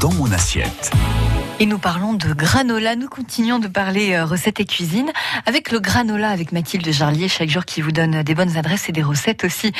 dans mon assiette. Et nous parlons de granola. Nous continuons de parler euh, recettes et cuisine avec le granola avec Mathilde Jarlier chaque jour qui vous donne des bonnes adresses et des recettes aussi,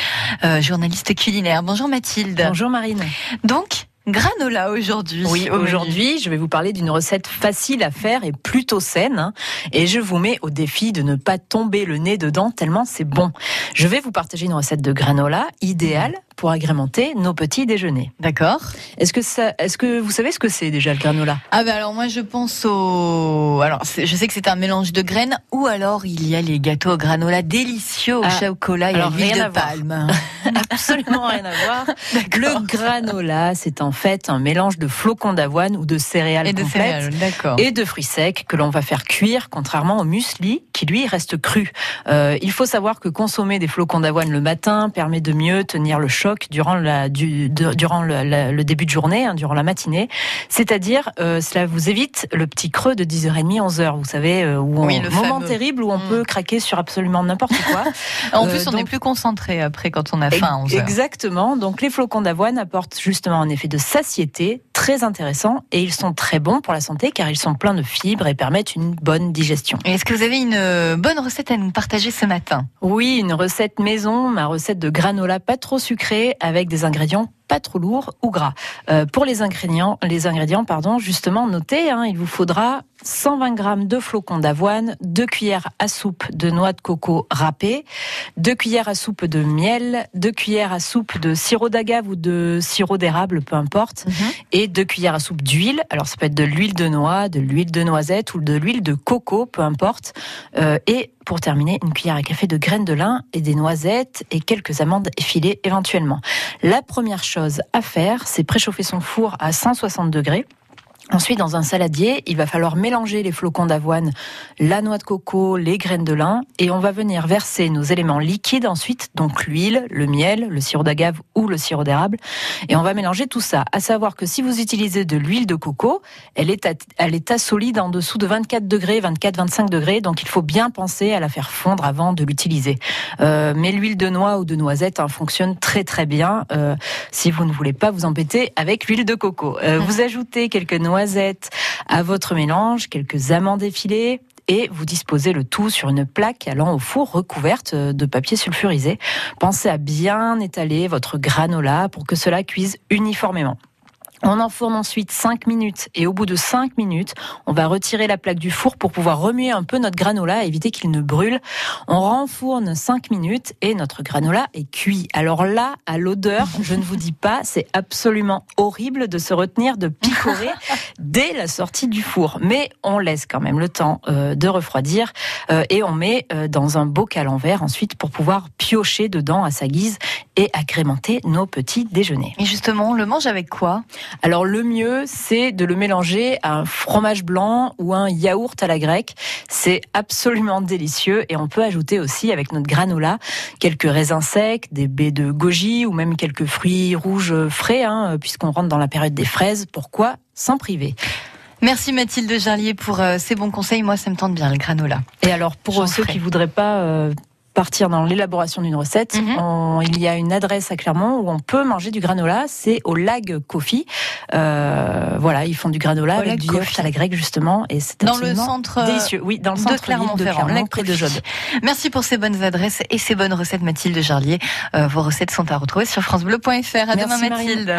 euh, journaliste culinaire. Bonjour Mathilde. Bonjour Marine. Donc, granola aujourd'hui. Oui, aujourd'hui, je vais vous parler d'une recette facile à faire et plutôt saine. hein. Et je vous mets au défi de ne pas tomber le nez dedans tellement c'est bon. Je vais vous partager une recette de granola idéale pour agrémenter nos petits déjeuners. D'accord. Est-ce que ça, est-ce que vous savez ce que c'est déjà le granola? Ah ben alors moi je pense au... Alors je sais que c'est un mélange de graines ou alors il y a les gâteaux au granola délicieux au Ah, chocolat et à l'huile de à palme. Absolument rien à voir. Le granola, c'est en fait un mélange de flocons d'avoine ou de céréales Et de complètes. céréales, et de fruits secs que l'on va faire cuire, contrairement au muesli qui lui reste cru. Euh, il faut savoir que consommer des flocons d'avoine le matin permet de mieux tenir le choc durant, la, du, de- durant le, la- le début de journée, hein, durant la matinée. C'est-à-dire, euh, cela vous évite le petit creux de 10h30, 11h, vous savez, euh, où on, Oui, le moment fameux. terrible où on Mm. peut craquer sur absolument n'importe quoi. En plus on est donc- plus concentré après quand on a faim. À 11 heures. Exactement. Donc les flocons d'avoine apportent justement un effet de satiété très intéressant et ils sont très bons pour la santé car ils sont pleins de fibres et permettent une bonne digestion. Est-ce que vous avez une euh, bonne recette à nous partager ce matin? Oui, une recette maison, ma recette de granola pas trop sucré avec des ingrédients pas trop lourds ou gras. Euh, pour les ingrédients, les ingrédients, pardon, justement notez, hein, il vous faudra 120 grammes de flocons d'avoine, 2 cuillères à soupe de noix de coco râpée, 2 cuillères à soupe de miel, 2 cuillères à soupe de sirop d'agave ou de sirop d'érable, peu importe, et 2 cuillères à soupe d'huile. Alors ça peut être de l'huile de noix, de l'huile de noisette ou de l'huile de coco, peu importe. Euh, et pour terminer, une cuillère à café de graines de lin et des noisettes et quelques amandes effilées éventuellement. La première chose à faire, c'est préchauffer son four à 160 degrés. Ensuite, dans un saladier, il va falloir mélanger les flocons d'avoine, la noix de coco, les graines de lin, et on va venir verser nos éléments liquides ensuite, donc l'huile, le miel, le sirop d'agave ou le sirop d'érable, et on va mélanger tout ça. À savoir que si vous utilisez de l'huile de coco, elle est à, à l'état solide en dessous de 24 degrés, 24-25 degrés, donc il faut bien penser à la faire fondre avant de l'utiliser. Euh, mais l'huile de noix ou de noisette hein, fonctionne très très bien euh, si vous ne voulez pas vous embêter avec l'huile de coco. Euh, vous ajoutez quelques à votre mélange, quelques amandes effilées. Et vous disposez le tout sur une plaque allant au four recouverte de papier sulfurisé. Pensez à bien étaler votre granola pour que cela cuise uniformément. On enfourne ensuite 5 minutes et au bout de 5 minutes, on va retirer la plaque du four pour pouvoir remuer un peu notre granola, éviter qu'il ne brûle. On renfourne 5 minutes et notre granola est cuit. Alors là, à l'odeur, je ne vous dis pas, c'est absolument horrible de se retenir de picorer dès la sortie du four. Mais on laisse quand même le temps euh, de refroidir euh, et on met euh, dans un bocal en verre ensuite pour pouvoir piocher dedans à sa guise et agrémenter nos petits déjeuners. Et justement, on le mange avec quoi? Alors le mieux, c'est de le mélanger à un fromage blanc ou un yaourt à la grecque. C'est absolument délicieux et on peut ajouter aussi avec notre granola quelques raisins secs, des baies de goji ou même quelques fruits rouges frais, hein, puisqu'on rentre dans la période des fraises. Pourquoi s'en priver? Merci Mathilde Jarlier pour euh, ces bons conseils. Moi, ça me tente bien le granola. Et alors pour ceux ferai. qui voudraient pas euh, partir dans l'élaboration d'une recette, Mhm. on- il y a une adresse à Clermont où on peut manger du granola, c'est au Lag Coffee. Euh, voilà, ils font du granola Au avec du yaourt à la grecque justement, et c'est Dans le centre, euh, délicieux. Oui, dans le de centre ville Clermont-Ferrand, Lac près de. Jode. Merci pour ces bonnes adresses et ces bonnes recettes, Mathilde Jarlier. Euh, vos recettes sont à retrouver sur FranceBleu.fr. À demain, Merci. Mathilde.